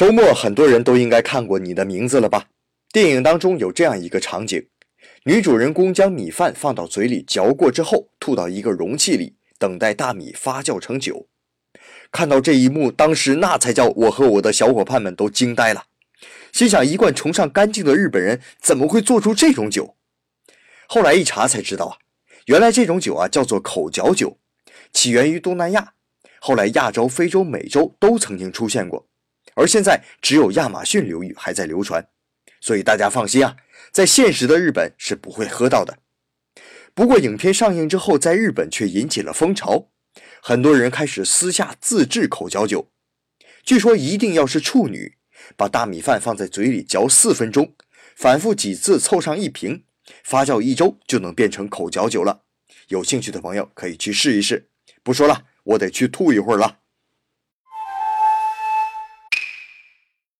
周末很多人都应该看过《你的名字》了吧？电影当中有这样一个场景：女主人公将米饭放到嘴里嚼过之后，吐到一个容器里，等待大米发酵成酒。看到这一幕，当时那才叫我和我的小伙伴们都惊呆了，心想：一贯崇尚干净的日本人怎么会做出这种酒？后来一查才知道啊，原来这种酒啊叫做口嚼酒，起源于东南亚，后来亚洲、非洲、美洲都曾经出现过。而现在只有亚马逊流域还在流传，所以大家放心啊，在现实的日本是不会喝到的。不过影片上映之后，在日本却引起了风潮，很多人开始私下自制口嚼酒。据说一定要是处女，把大米饭放在嘴里嚼四分钟，反复几次凑上一瓶，发酵一周就能变成口嚼酒了。有兴趣的朋友可以去试一试。不说了，我得去吐一会儿了。